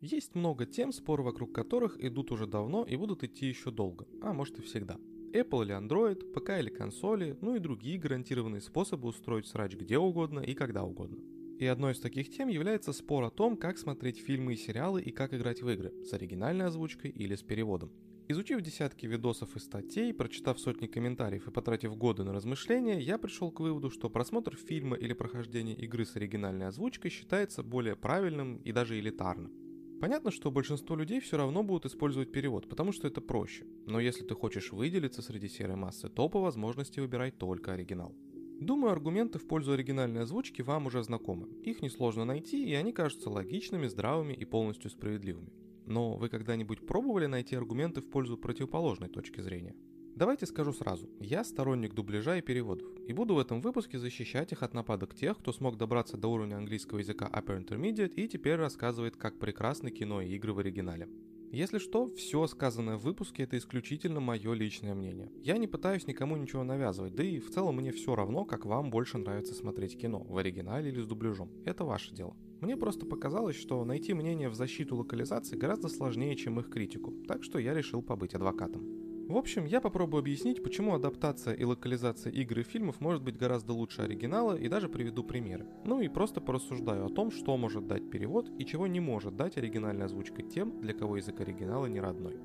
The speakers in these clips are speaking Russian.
Есть много тем, споры вокруг которых идут уже давно и будут идти еще долго, а может и всегда. Apple или Android, ПК или консоли, ну и другие гарантированные способы устроить срач где угодно и когда угодно. И одной из таких тем является спор о том, как смотреть фильмы и сериалы и как играть в игры, с оригинальной озвучкой или с переводом. Изучив десятки видосов и статей, прочитав сотни комментариев и потратив годы на размышления, я пришел к выводу, что просмотр фильма или прохождение игры с оригинальной озвучкой считается более правильным и даже элитарным. Понятно, что большинство людей все равно будут использовать перевод, потому что это проще. Но если ты хочешь выделиться среди серой массы, то по возможности выбирай только оригинал. Думаю, аргументы в пользу оригинальной озвучки вам уже знакомы. Их несложно найти, и они кажутся логичными, здравыми и полностью справедливыми. Но вы когда-нибудь пробовали найти аргументы в пользу противоположной точки зрения? Давайте скажу сразу, я сторонник дубляжа и переводов, и буду в этом выпуске защищать их от нападок тех, кто смог добраться до уровня английского языка Upper Intermediate и теперь рассказывает, как прекрасны кино и игры в оригинале. Если что, все сказанное в выпуске это исключительно мое личное мнение. Я не пытаюсь никому ничего навязывать, да и в целом мне все равно, как вам больше нравится смотреть кино, в оригинале или с дубляжом. Это ваше дело. Мне просто показалось, что найти мнение в защиту локализации гораздо сложнее, чем их критику, так что я решил побыть адвокатом. В общем, я попробую объяснить, почему адаптация и локализация игр и фильмов может быть гораздо лучше оригинала и даже приведу примеры. Ну и просто порассуждаю о том, что может дать перевод и чего не может дать оригинальная озвучка тем, для кого язык оригинала не родной.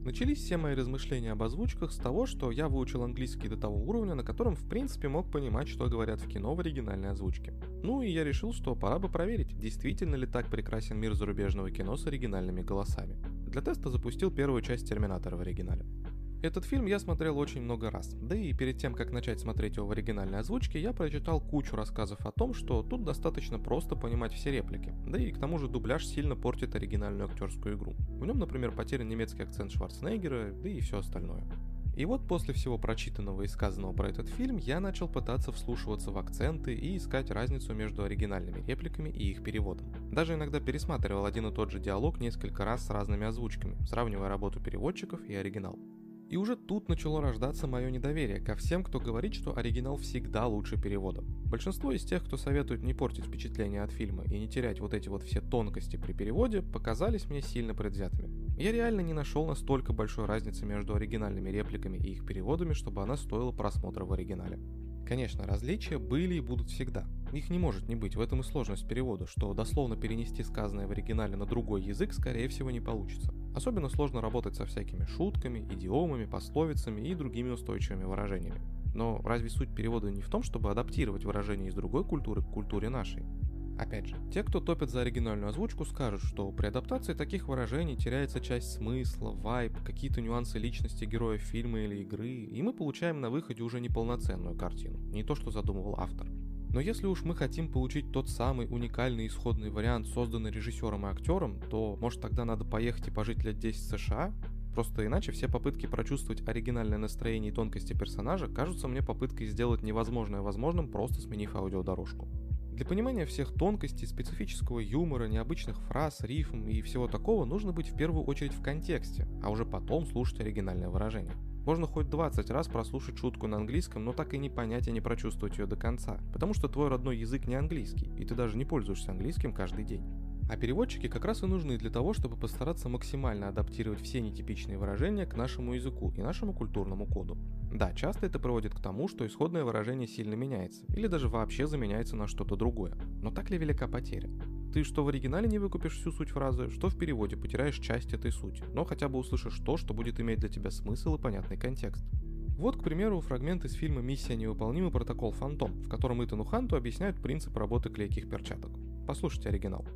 Начались все мои размышления об озвучках с того, что я выучил английский до того уровня, на котором в принципе мог понимать, что говорят в кино в оригинальной озвучке. Ну и я решил, что пора бы проверить, действительно ли так прекрасен мир зарубежного кино с оригинальными голосами. Для теста запустил первую часть Терминатора в оригинале. Этот фильм я смотрел очень много раз, да и перед тем, как начать смотреть его в оригинальной озвучке, я прочитал кучу рассказов о том, что тут достаточно просто понимать все реплики, да и к тому же дубляж сильно портит оригинальную актерскую игру. В нем, например, потерян немецкий акцент Шварценеггера, да и все остальное. И вот после всего прочитанного и сказанного про этот фильм, я начал пытаться вслушиваться в акценты и искать разницу между оригинальными репликами и их переводом. Даже иногда пересматривал один и тот же диалог несколько раз с разными озвучками, сравнивая работу переводчиков и оригинал. И уже тут начало рождаться мое недоверие ко всем, кто говорит, что оригинал всегда лучше перевода. Большинство из тех, кто советует не портить впечатление от фильма и не терять вот эти вот все тонкости при переводе, показались мне сильно предвзятыми. Я реально не нашел настолько большой разницы между оригинальными репликами и их переводами, чтобы она стоила просмотра в оригинале. Конечно, различия были и будут всегда. Их не может не быть, в этом и сложность перевода, что дословно перенести сказанное в оригинале на другой язык скорее всего не получится. Особенно сложно работать со всякими шутками, идиомами, пословицами и другими устойчивыми выражениями. Но разве суть перевода не в том, чтобы адаптировать выражения из другой культуры к культуре нашей? Опять же, те, кто топит за оригинальную озвучку, скажут, что при адаптации таких выражений теряется часть смысла, вайб, какие-то нюансы личности героя фильма или игры, и мы получаем на выходе уже неполноценную картину, не то, что задумывал автор. Но если уж мы хотим получить тот самый уникальный исходный вариант, созданный режиссером и актером, то может тогда надо поехать и пожить лет 10 в США? Просто иначе все попытки прочувствовать оригинальное настроение и тонкости персонажа кажутся мне попыткой сделать невозможное возможным, просто сменив аудиодорожку. Для понимания всех тонкостей, специфического юмора, необычных фраз, рифм и всего такого нужно быть в первую очередь в контексте, а уже потом слушать оригинальное выражение. Можно хоть 20 раз прослушать шутку на английском, но так и не понять и не прочувствовать ее до конца, потому что твой родной язык не английский, и ты даже не пользуешься английским каждый день. А переводчики как раз и нужны для того, чтобы постараться максимально адаптировать все нетипичные выражения к нашему языку и нашему культурному коду. Да, часто это приводит к тому, что исходное выражение сильно меняется, или даже вообще заменяется на что-то другое. Но так ли велика потеря? Ты что в оригинале не выкупишь всю суть фразы, что в переводе потеряешь часть этой сути, но хотя бы услышишь то, что будет иметь для тебя смысл и понятный контекст. Вот, к примеру, фрагмент из фильма «Миссия невыполнима. Протокол Фантом», в котором Итану Ханту объясняют принцип работы клейких перчаток. Послушайте оригинал.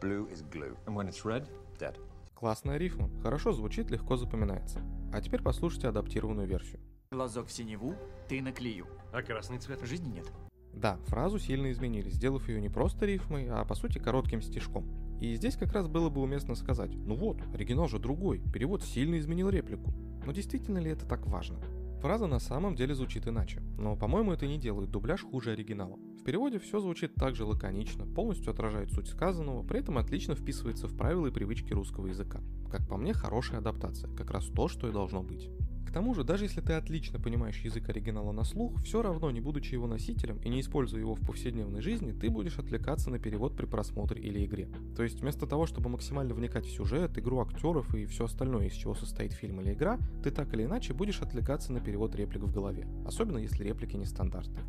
Blue is glue. And when it's red, dead. Классная рифма, хорошо звучит, легко запоминается. А теперь послушайте адаптированную версию. Глазок в синеву, ты наклею. А красный цвет? Жизни нет. Да, фразу сильно изменили, сделав ее не просто рифмой, а по сути коротким стишком. И здесь как раз было бы уместно сказать, ну вот, оригинал же другой, перевод сильно изменил реплику. Но действительно ли это так важно? Фраза на самом деле звучит иначе, но, по-моему, это не делает дубляж хуже оригинала. В переводе все звучит так же лаконично, полностью отражает суть сказанного, при этом отлично вписывается в правила и привычки русского языка. Как по мне, хорошая адаптация, как раз то, что и должно быть. К тому же, даже если ты отлично понимаешь язык оригинала на слух, все равно, не будучи его носителем и не используя его в повседневной жизни, ты будешь отвлекаться на перевод при просмотре или игре. То есть вместо того, чтобы максимально вникать в сюжет, игру актеров и все остальное, из чего состоит фильм или игра, ты так или иначе будешь отвлекаться на перевод реплик в голове, особенно если реплики нестандартные.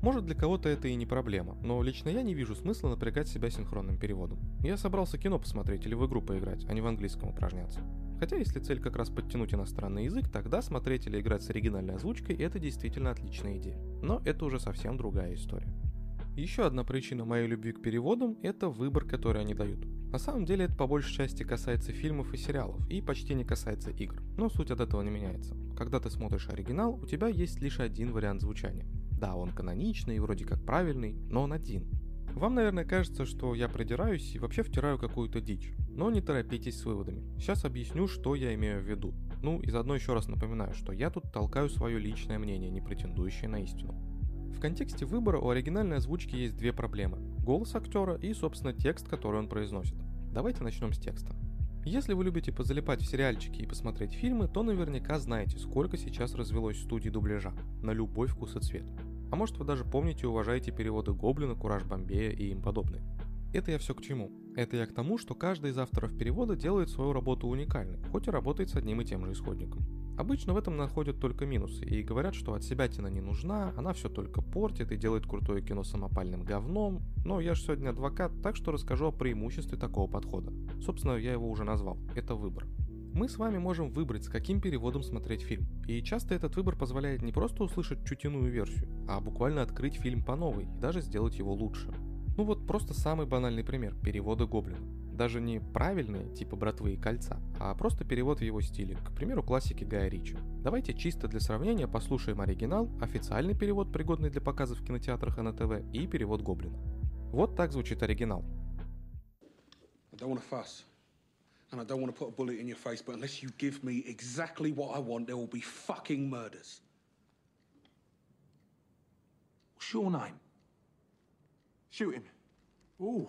Может для кого-то это и не проблема, но лично я не вижу смысла напрягать себя синхронным переводом. Я собрался кино посмотреть или в игру поиграть, а не в английском упражняться. Хотя если цель как раз подтянуть иностранный язык, тогда смотреть или играть с оригинальной озвучкой это действительно отличная идея. Но это уже совсем другая история. Еще одна причина моей любви к переводам – это выбор, который они дают. На самом деле это по большей части касается фильмов и сериалов, и почти не касается игр. Но суть от этого не меняется. Когда ты смотришь оригинал, у тебя есть лишь один вариант звучания. Да, он каноничный и вроде как правильный, но он один. Вам, наверное, кажется, что я придираюсь и вообще втираю какую-то дичь. Но не торопитесь с выводами. Сейчас объясню, что я имею в виду. Ну и заодно еще раз напоминаю, что я тут толкаю свое личное мнение, не претендующее на истину. В контексте выбора у оригинальной озвучки есть две проблемы. Голос актера и, собственно, текст, который он произносит. Давайте начнем с текста. Если вы любите позалипать в сериальчики и посмотреть фильмы, то наверняка знаете, сколько сейчас развелось студий дубляжа. На любой вкус и цвет. А может вы даже помните и уважаете переводы Гоблина, Кураж Бомбея и им подобные. Это я все к чему? Это я к тому, что каждый из авторов перевода делает свою работу уникальной, хоть и работает с одним и тем же исходником. Обычно в этом находят только минусы и говорят, что от себя тина не нужна, она все только портит и делает крутое кино самопальным говном, но я же сегодня адвокат, так что расскажу о преимуществе такого подхода. Собственно, я его уже назвал. Это выбор. Мы с вами можем выбрать, с каким переводом смотреть фильм. И часто этот выбор позволяет не просто услышать чутиную версию, а буквально открыть фильм по новой и даже сделать его лучше. Ну вот просто самый банальный пример – переводы Гоблина. Даже не правильные, типа «Братвы и кольца», а просто перевод в его стиле, к примеру, классики Гая Ричи. Давайте чисто для сравнения послушаем оригинал, официальный перевод, пригодный для показов в кинотеатрах и на ТВ, и перевод Гоблина. Вот так звучит оригинал. I don't. And I don't want to put a bullet in your face, but unless you give me exactly what I want, there will be fucking murders. What's your name? Shoot him. Ooh.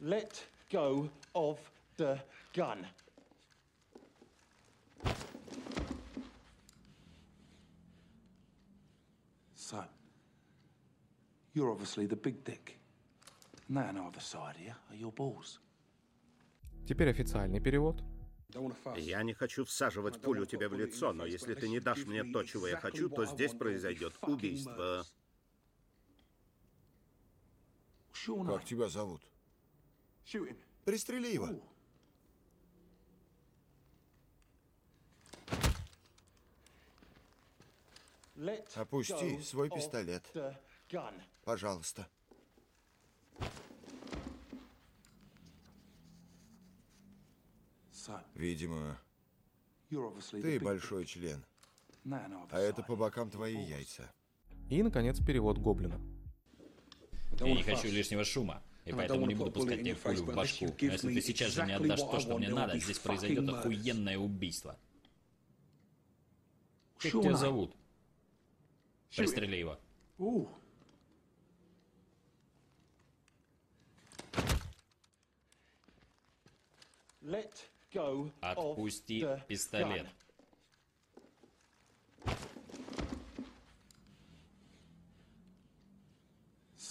Let go of the gun. You're obviously the big dick. And that on either side here are your balls. Теперь официальный перевод. Я не хочу всаживать пулю тебе в лицо, но если ты не дашь мне то, чего я хочу, то здесь произойдет убийство. Как тебя зовут? Пристрели его. Опусти свой пистолет. Пожалуйста. Видимо, ты большой член. А это по бокам твои яйца. И, наконец, перевод Гоблина. Я не хочу лишнего шума, и поэтому не буду пускать тебе пулю в башку. Но если ты сейчас же не отдашь то, что мне надо, здесь произойдет охуенное убийство. Как тебя зовут? Пристрели его. Отпусти пистолет.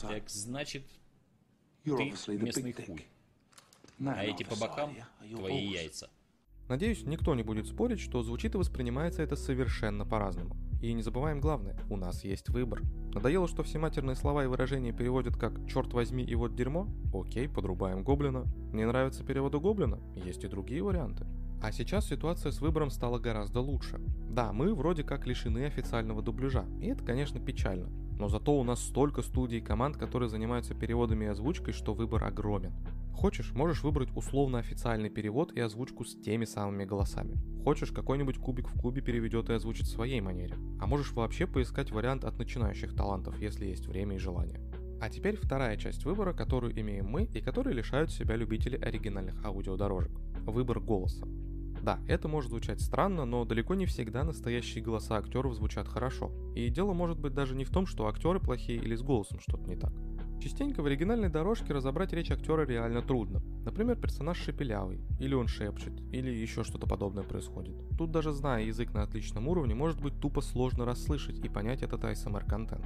Так значит, ты местный хуй. А эти по бокам твои яйца. Надеюсь, никто не будет спорить, что звучит и воспринимается это совершенно по-разному. И не забываем главное, у нас есть выбор. Надоело, что все матерные слова и выражения переводят как «черт возьми» и «вот дерьмо»? Окей, подрубаем гоблина. Не нравится переводу гоблина? Есть и другие варианты. А сейчас ситуация с выбором стала гораздо лучше. Да, мы вроде как лишены официального дубляжа, и это, конечно, печально. Но зато у нас столько студий и команд, которые занимаются переводами и озвучкой, что выбор огромен. Хочешь, можешь выбрать условно официальный перевод и озвучку с теми самыми голосами. Хочешь, какой-нибудь кубик в кубе переведет и озвучит в своей манере. А можешь вообще поискать вариант от начинающих талантов, если есть время и желание. А теперь вторая часть выбора, которую имеем мы и которые лишают себя любители оригинальных аудиодорожек. Выбор голоса. Да, это может звучать странно, но далеко не всегда настоящие голоса актеров звучат хорошо. И дело может быть даже не в том, что актеры плохие или с голосом что-то не так. Частенько в оригинальной дорожке разобрать речь актера реально трудно. Например, персонаж шепелявый, или он шепчет, или еще что-то подобное происходит. Тут даже зная язык на отличном уровне, может быть тупо сложно расслышать и понять этот ASMR-контент.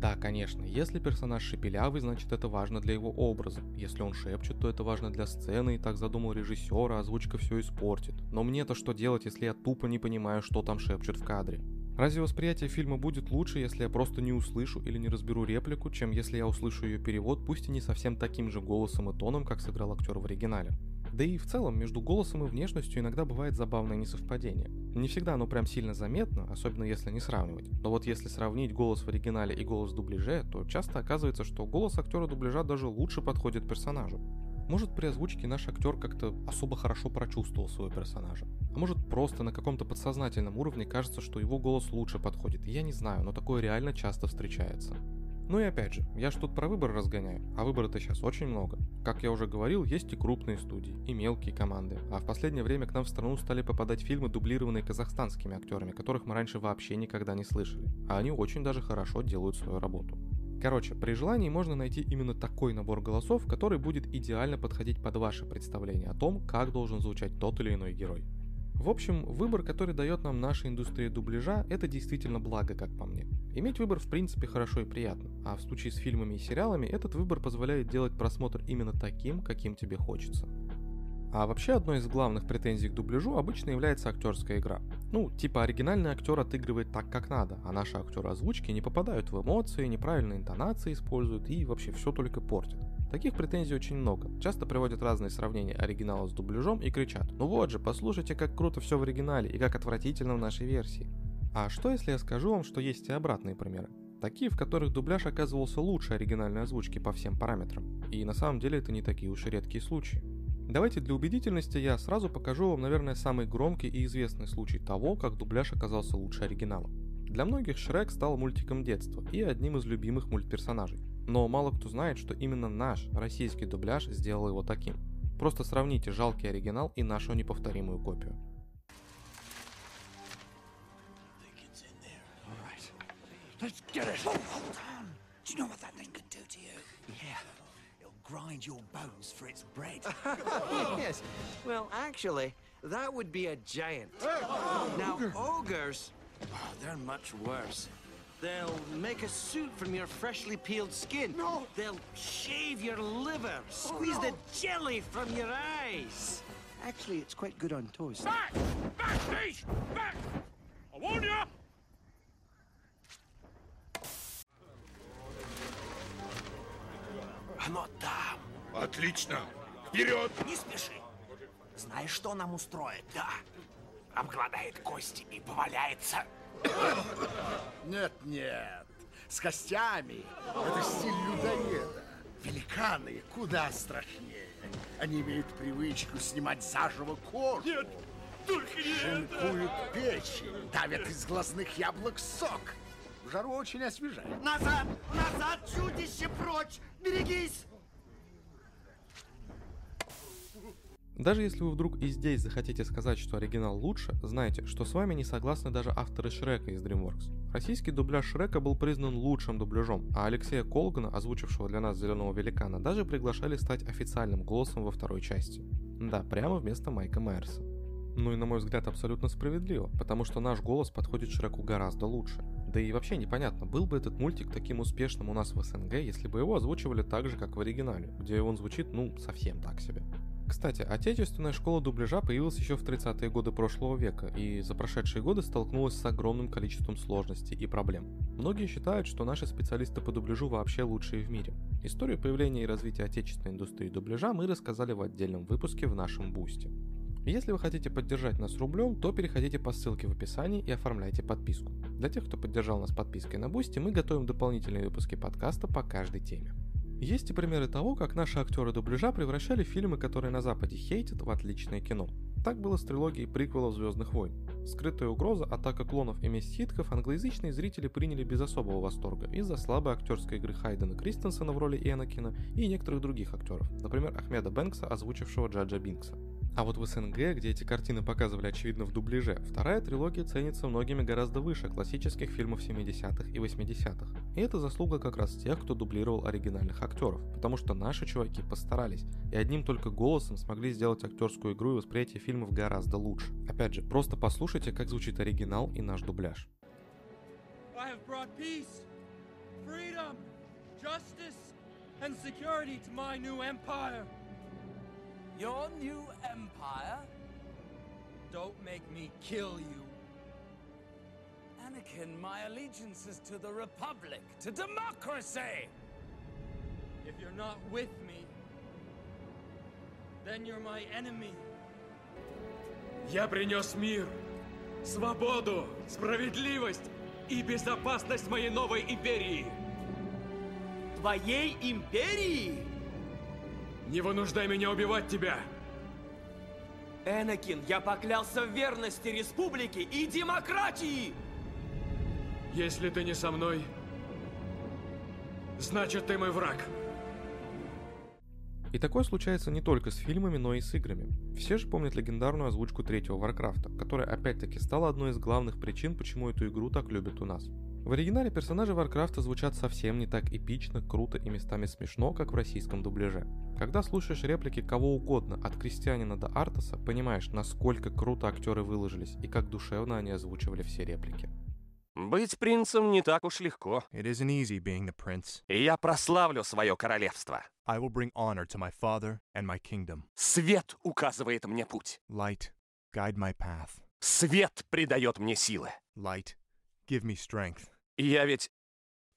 Да, конечно, если персонаж шепелявый, значит это важно для его образа. Если он шепчет, то это важно для сцены, и так задумал режиссер, а озвучка все испортит. Но мне-то что делать, если я тупо не понимаю, что там шепчут в кадре? Разве восприятие фильма будет лучше, если я просто не услышу или не разберу реплику, чем если я услышу ее перевод, пусть и не совсем таким же голосом и тоном, как сыграл актер в оригинале? Да и в целом между голосом и внешностью иногда бывает забавное несовпадение. Не всегда оно прям сильно заметно, особенно если не сравнивать. Но вот если сравнить голос в оригинале и голос в дубляже, то часто оказывается, что голос актера дубляжа даже лучше подходит персонажу. Может при озвучке наш актер как-то особо хорошо прочувствовал своего персонажа. А может просто на каком-то подсознательном уровне кажется, что его голос лучше подходит. Я не знаю, но такое реально часто встречается. Ну и опять же, я ж тут про выбор разгоняю, а выбора-то сейчас очень много. Как я уже говорил, есть и крупные студии, и мелкие команды, а в последнее время к нам в страну стали попадать фильмы, дублированные казахстанскими актерами, которых мы раньше вообще никогда не слышали, а они очень даже хорошо делают свою работу. Короче, при желании можно найти именно такой набор голосов, который будет идеально подходить под ваше представление о том, как должен звучать тот или иной герой. В общем, выбор, который дает нам наша индустрия дубляжа, это действительно благо, как по мне. Иметь выбор в принципе хорошо и приятно, а в случае с фильмами и сериалами этот выбор позволяет делать просмотр именно таким, каким тебе хочется. А вообще одной из главных претензий к дубляжу обычно является актерская игра. Ну, типа оригинальный актер отыгрывает так, как надо, а наши актеры озвучки не попадают в эмоции, неправильные интонации используют и вообще все только портят. Таких претензий очень много. Часто приводят разные сравнения оригинала с дубляжом и кричат «Ну вот же, послушайте, как круто все в оригинале и как отвратительно в нашей версии». А что если я скажу вам, что есть и обратные примеры? Такие, в которых дубляж оказывался лучше оригинальной озвучки по всем параметрам. И на самом деле это не такие уж и редкие случаи. Давайте для убедительности я сразу покажу вам, наверное, самый громкий и известный случай того, как дубляж оказался лучше оригинала. Для многих Шрек стал мультиком детства и одним из любимых мультперсонажей. Но мало кто знает, что именно наш российский дубляж сделал его таким. Просто сравните жалкий оригинал и нашу неповторимую копию. Let's get it! hold on! Do you know what that thing could do to you? Yeah, grind your bones for its bread. yes. Well, actually, that would be a giant. Now, ogres, oh, they're much worse. They'll make a suit from your freshly peeled skin. No! They'll shave your liver, squeeze oh, no. the jelly from your eyes. Actually, it's quite good on toast. Back! Back, please! Back! I warn you! Оно там. Отлично. Вперед! Не спеши. Знаешь, что нам устроит? Да. Обгладает кости и поваляется. Нет, нет. С костями. Это стиль людоеда. Великаны куда страшнее. Они имеют привычку снимать заживо кожу. Нет, только не Шинкуют это. печень, давят из глазных яблок сок. В жару очень освежает. Назад! Назад, чудище, прочь! Берегись! Даже если вы вдруг и здесь захотите сказать, что оригинал лучше, знайте, что с вами не согласны даже авторы Шрека из DreamWorks. Российский дубляж Шрека был признан лучшим дубляжом, а Алексея Колгана, озвучившего для нас Зеленого Великана, даже приглашали стать официальным голосом во второй части. Да, прямо вместо Майка Майерса. Ну и на мой взгляд абсолютно справедливо, потому что наш голос подходит Шреку гораздо лучше. Да и вообще непонятно, был бы этот мультик таким успешным у нас в СНГ, если бы его озвучивали так же, как в оригинале, где он звучит, ну, совсем так себе. Кстати, отечественная школа дубляжа появилась еще в 30-е годы прошлого века и за прошедшие годы столкнулась с огромным количеством сложностей и проблем. Многие считают, что наши специалисты по дубляжу вообще лучшие в мире. Историю появления и развития отечественной индустрии дубляжа мы рассказали в отдельном выпуске в нашем Бусти. Если вы хотите поддержать нас рублем, то переходите по ссылке в описании и оформляйте подписку. Для тех, кто поддержал нас подпиской на Бусти, мы готовим дополнительные выпуски подкаста по каждой теме. Есть и примеры того, как наши актеры дубляжа превращали фильмы, которые на Западе хейтят, в отличное кино. Так было с трилогией приквелов «Звездных войн». «Скрытая угроза», «Атака клонов» и «Месть хитков» англоязычные зрители приняли без особого восторга из-за слабой актерской игры Хайдена Кристенсена в роли Энакина и некоторых других актеров, например, Ахмеда Бэнкса, озвучившего Джаджа Бинкса. А вот в СНГ, где эти картины показывали очевидно в дубляже, вторая трилогия ценится многими гораздо выше классических фильмов 70-х и 80-х. И это заслуга как раз тех, кто дублировал оригинальных актеров, потому что наши чуваки постарались, и одним только голосом смогли сделать актерскую игру и восприятие фильмов гораздо лучше. Опять же, просто послушайте, как звучит оригинал и наш дубляж. and security to my new empire. Your new empire? Don't make me kill you. Anakin, my allegiance is to the Republic, to democracy! If you're not with me, then you're my enemy. Я принес мир, свободу, справедливость и безопасность моей новой империи. Твоей империи? Не вынуждай меня убивать тебя! Энакин, я поклялся в верности республике и демократии! Если ты не со мной, значит ты мой враг. И такое случается не только с фильмами, но и с играми. Все же помнят легендарную озвучку третьего Варкрафта, которая опять-таки стала одной из главных причин, почему эту игру так любят у нас. В оригинале персонажи Варкрафта звучат совсем не так эпично, круто и местами смешно, как в российском дубляже. Когда слушаешь реплики кого угодно, от Кристианина до Артаса, понимаешь, насколько круто актеры выложились и как душевно они озвучивали все реплики. Быть принцем не так уж легко. It isn't easy being the prince. И я прославлю свое королевство. I will bring honor to my father and my kingdom. Свет указывает мне путь. Light, guide my path. Свет придает мне силы. Light, give me strength. Я ведь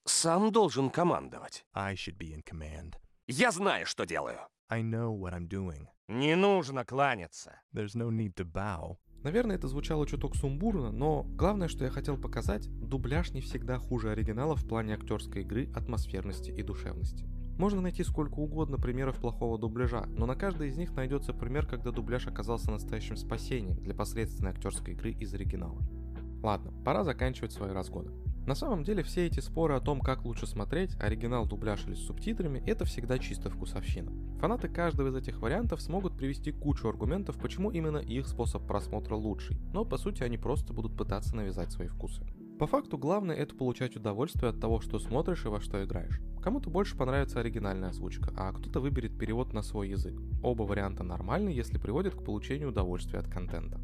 сам должен командовать. I should be in command. Я знаю, что делаю. I know what I'm doing. Не нужно кланяться. There's no need to bow. Наверное, это звучало чуток сумбурно, но главное, что я хотел показать, дубляж не всегда хуже оригинала в плане актерской игры, атмосферности и душевности. Можно найти сколько угодно примеров плохого дубляжа, но на каждой из них найдется пример, когда дубляж оказался настоящим спасением для посредственной актерской игры из оригинала. Ладно, пора заканчивать свои разгоны. На самом деле все эти споры о том, как лучше смотреть, оригинал, дубляж или с субтитрами, это всегда чисто вкусовщина. Фанаты каждого из этих вариантов смогут привести кучу аргументов, почему именно их способ просмотра лучший, но по сути они просто будут пытаться навязать свои вкусы. По факту главное это получать удовольствие от того, что смотришь и во что играешь. Кому-то больше понравится оригинальная озвучка, а кто-то выберет перевод на свой язык. Оба варианта нормальны, если приводят к получению удовольствия от контента.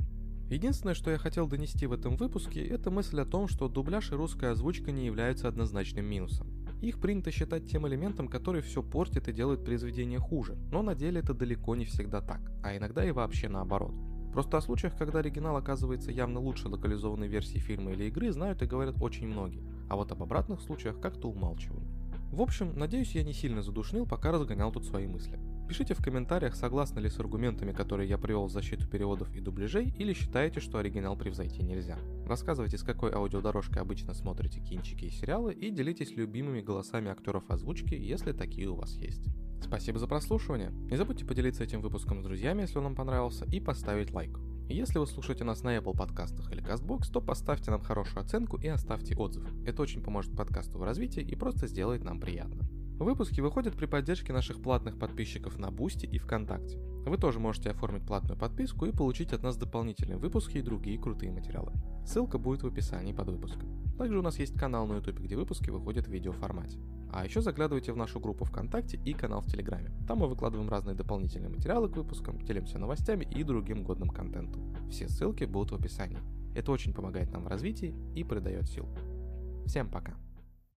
Единственное, что я хотел донести в этом выпуске, это мысль о том, что дубляж и русская озвучка не являются однозначным минусом. Их принято считать тем элементом, который все портит и делает произведение хуже, но на деле это далеко не всегда так, а иногда и вообще наоборот. Просто о случаях, когда оригинал оказывается явно лучше локализованной версии фильма или игры, знают и говорят очень многие, а вот об обратных случаях как-то умалчивают. В общем, надеюсь, я не сильно задушнил, пока разгонял тут свои мысли. Пишите в комментариях, согласны ли с аргументами, которые я привел в защиту переводов и дубляжей, или считаете, что оригинал превзойти нельзя. Рассказывайте, с какой аудиодорожкой обычно смотрите кинчики и сериалы, и делитесь любимыми голосами актеров озвучки, если такие у вас есть. Спасибо за прослушивание. Не забудьте поделиться этим выпуском с друзьями, если он вам понравился, и поставить лайк. Если вы слушаете нас на Apple подкастах или CastBox, то поставьте нам хорошую оценку и оставьте отзыв. Это очень поможет подкасту в развитии и просто сделает нам приятно. Выпуски выходят при поддержке наших платных подписчиков на Boosty и ВКонтакте. Вы тоже можете оформить платную подписку и получить от нас дополнительные выпуски и другие крутые материалы. Ссылка будет в описании под выпуском. Также у нас есть канал на YouTube, где выпуски выходят в видеоформате. А еще заглядывайте в нашу группу ВКонтакте и канал в Телеграме. Там мы выкладываем разные дополнительные материалы к выпускам, делимся новостями и другим годным контентом. Все ссылки будут в описании. Это очень помогает нам в развитии и придает сил. Всем пока!